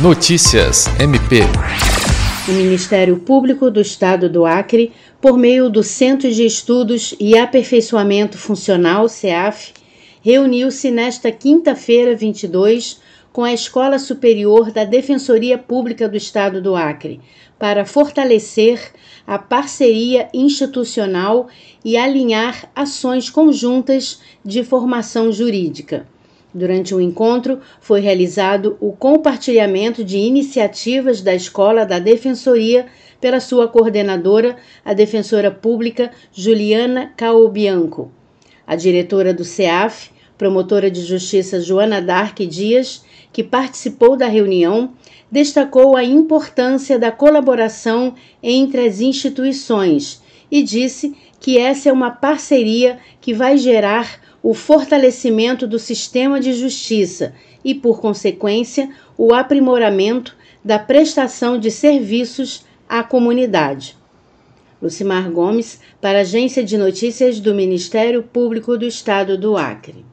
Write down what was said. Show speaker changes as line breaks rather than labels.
Notícias MP.
O Ministério Público do Estado do Acre, por meio do Centro de Estudos e Aperfeiçoamento Funcional, CEAF, reuniu-se nesta quinta-feira, 22, com a Escola Superior da Defensoria Pública do Estado do Acre, para fortalecer a parceria institucional e alinhar ações conjuntas de formação jurídica. Durante o encontro, foi realizado o compartilhamento de iniciativas da Escola da Defensoria pela sua coordenadora, a defensora pública Juliana Caobianco. A diretora do CEAF, promotora de justiça Joana Dark Dias, que participou da reunião, destacou a importância da colaboração entre as instituições e disse que essa é uma parceria que vai gerar o fortalecimento do sistema de justiça e, por consequência, o aprimoramento da prestação de serviços à comunidade. Lucimar Gomes, para a Agência de Notícias do Ministério Público do Estado do Acre.